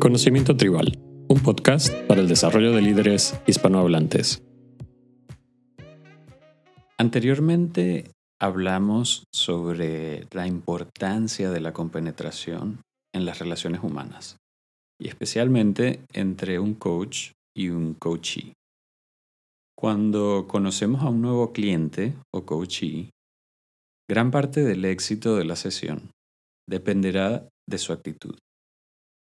Conocimiento Tribal, un podcast para el desarrollo de líderes hispanohablantes. Anteriormente hablamos sobre la importancia de la compenetración en las relaciones humanas, y especialmente entre un coach y un coachee. Cuando conocemos a un nuevo cliente o coachee, gran parte del éxito de la sesión dependerá de su actitud.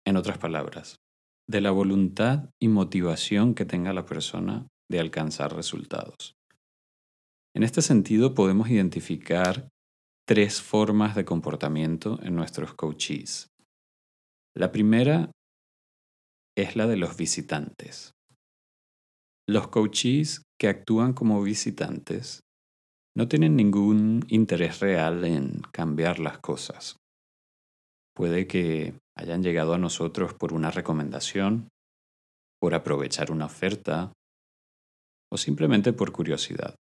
En otras palabras, de la voluntad y motivación que tenga la persona de alcanzar resultados. En este sentido, podemos identificar tres formas de comportamiento en nuestros coaches. La primera es la de los visitantes. Los coaches que actúan como visitantes no tienen ningún interés real en cambiar las cosas. Puede que hayan llegado a nosotros por una recomendación, por aprovechar una oferta o simplemente por curiosidad.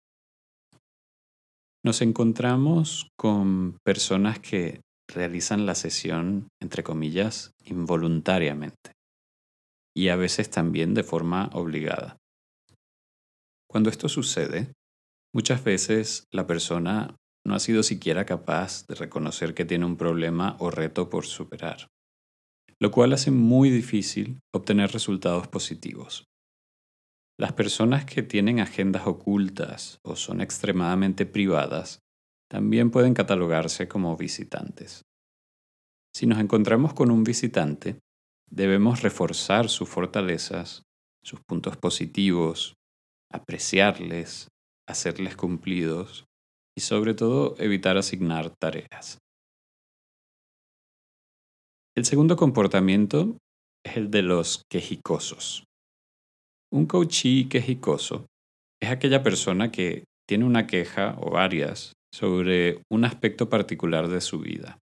Nos encontramos con personas que realizan la sesión, entre comillas, involuntariamente y a veces también de forma obligada. Cuando esto sucede, muchas veces la persona no ha sido siquiera capaz de reconocer que tiene un problema o reto por superar, lo cual hace muy difícil obtener resultados positivos. Las personas que tienen agendas ocultas o son extremadamente privadas también pueden catalogarse como visitantes. Si nos encontramos con un visitante, debemos reforzar sus fortalezas, sus puntos positivos, apreciarles, hacerles cumplidos y sobre todo evitar asignar tareas. El segundo comportamiento es el de los quejicosos. Un coachee quejicoso es aquella persona que tiene una queja o varias sobre un aspecto particular de su vida.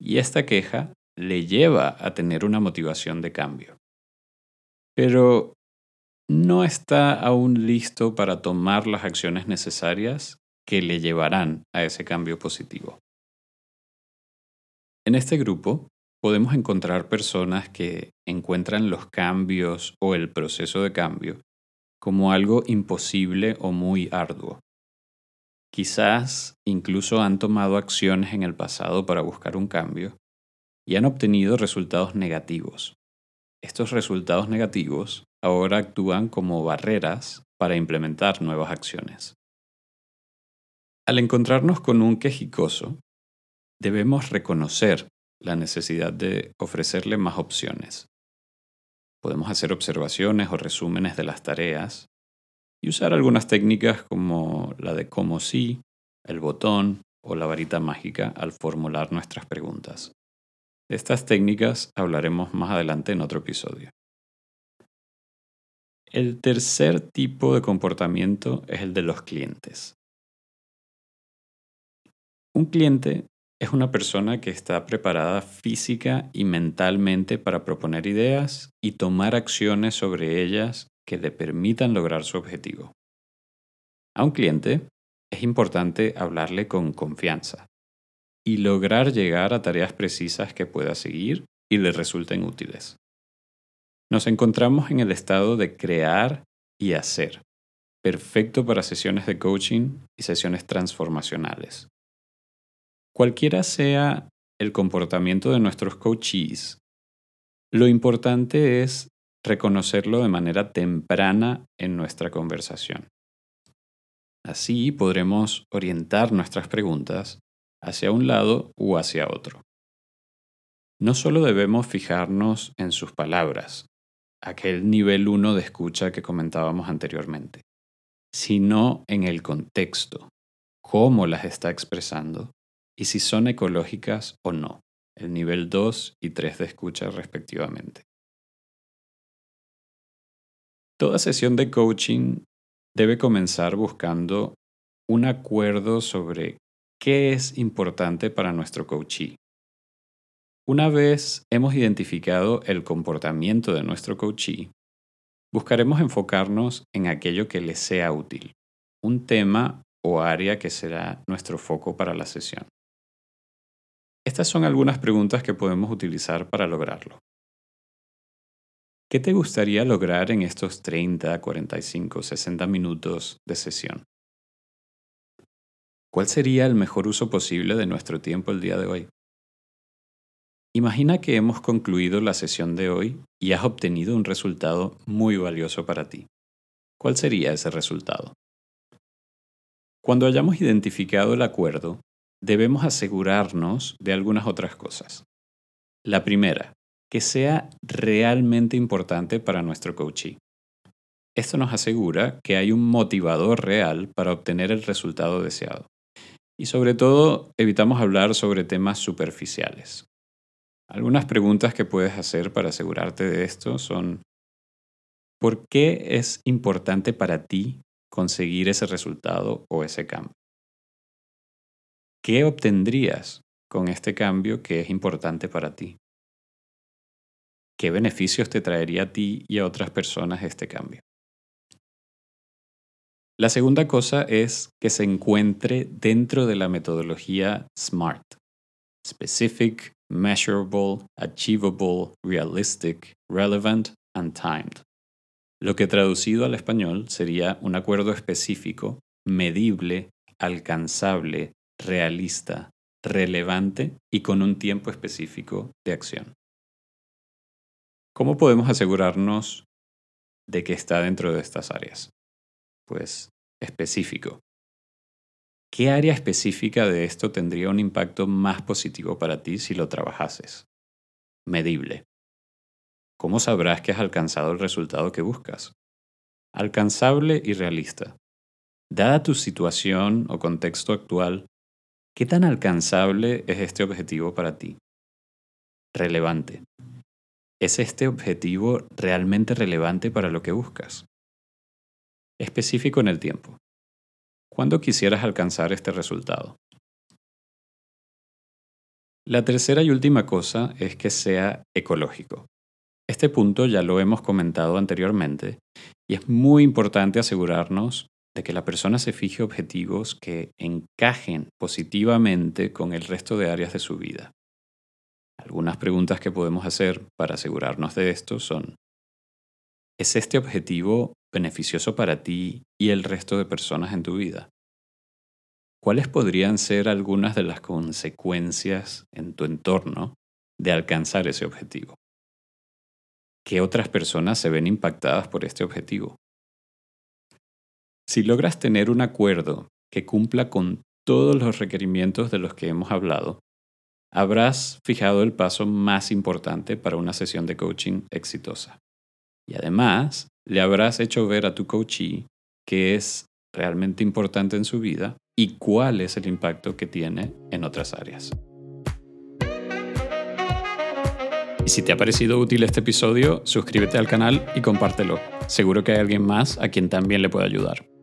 Y esta queja le lleva a tener una motivación de cambio. Pero no está aún listo para tomar las acciones necesarias que le llevarán a ese cambio positivo. En este grupo podemos encontrar personas que encuentran los cambios o el proceso de cambio como algo imposible o muy arduo. Quizás incluso han tomado acciones en el pasado para buscar un cambio y han obtenido resultados negativos. Estos resultados negativos ahora actúan como barreras para implementar nuevas acciones. Al encontrarnos con un quejicoso, debemos reconocer la necesidad de ofrecerle más opciones. Podemos hacer observaciones o resúmenes de las tareas y usar algunas técnicas como la de cómo sí, el botón o la varita mágica al formular nuestras preguntas. De estas técnicas hablaremos más adelante en otro episodio. El tercer tipo de comportamiento es el de los clientes. Un cliente es una persona que está preparada física y mentalmente para proponer ideas y tomar acciones sobre ellas que le permitan lograr su objetivo. A un cliente es importante hablarle con confianza y lograr llegar a tareas precisas que pueda seguir y le resulten útiles. Nos encontramos en el estado de crear y hacer, perfecto para sesiones de coaching y sesiones transformacionales. Cualquiera sea el comportamiento de nuestros coaches, lo importante es reconocerlo de manera temprana en nuestra conversación. Así podremos orientar nuestras preguntas hacia un lado u hacia otro. No solo debemos fijarnos en sus palabras, aquel nivel 1 de escucha que comentábamos anteriormente, sino en el contexto, cómo las está expresando y si son ecológicas o no, el nivel 2 y 3 de escucha respectivamente. Toda sesión de coaching debe comenzar buscando un acuerdo sobre qué es importante para nuestro coachee. Una vez hemos identificado el comportamiento de nuestro coachee, buscaremos enfocarnos en aquello que le sea útil, un tema o área que será nuestro foco para la sesión. Estas son algunas preguntas que podemos utilizar para lograrlo. ¿Qué te gustaría lograr en estos 30, 45, 60 minutos de sesión? ¿Cuál sería el mejor uso posible de nuestro tiempo el día de hoy? Imagina que hemos concluido la sesión de hoy y has obtenido un resultado muy valioso para ti. ¿Cuál sería ese resultado? Cuando hayamos identificado el acuerdo, debemos asegurarnos de algunas otras cosas. La primera, que sea realmente importante para nuestro coachee. Esto nos asegura que hay un motivador real para obtener el resultado deseado. Y sobre todo, evitamos hablar sobre temas superficiales. Algunas preguntas que puedes hacer para asegurarte de esto son, ¿por qué es importante para ti conseguir ese resultado o ese cambio? ¿Qué obtendrías con este cambio que es importante para ti? ¿Qué beneficios te traería a ti y a otras personas este cambio? La segunda cosa es que se encuentre dentro de la metodología SMART. Specific, Measurable, Achievable, Realistic, Relevant and Timed. Lo que traducido al español sería un acuerdo específico, medible, alcanzable, realista, relevante y con un tiempo específico de acción. ¿Cómo podemos asegurarnos de que está dentro de estas áreas? Pues específico. ¿Qué área específica de esto tendría un impacto más positivo para ti si lo trabajases? Medible. ¿Cómo sabrás que has alcanzado el resultado que buscas? Alcanzable y realista. Dada tu situación o contexto actual, ¿qué tan alcanzable es este objetivo para ti? Relevante. ¿Es este objetivo realmente relevante para lo que buscas? Específico en el tiempo. ¿Cuándo quisieras alcanzar este resultado? La tercera y última cosa es que sea ecológico. Este punto ya lo hemos comentado anteriormente y es muy importante asegurarnos de que la persona se fije objetivos que encajen positivamente con el resto de áreas de su vida. Algunas preguntas que podemos hacer para asegurarnos de esto son, ¿es este objetivo beneficioso para ti y el resto de personas en tu vida? ¿Cuáles podrían ser algunas de las consecuencias en tu entorno de alcanzar ese objetivo? ¿Qué otras personas se ven impactadas por este objetivo? Si logras tener un acuerdo que cumpla con todos los requerimientos de los que hemos hablado, habrás fijado el paso más importante para una sesión de coaching exitosa. Y además, le habrás hecho ver a tu coachee qué es realmente importante en su vida y cuál es el impacto que tiene en otras áreas. Y si te ha parecido útil este episodio, suscríbete al canal y compártelo. Seguro que hay alguien más a quien también le puede ayudar.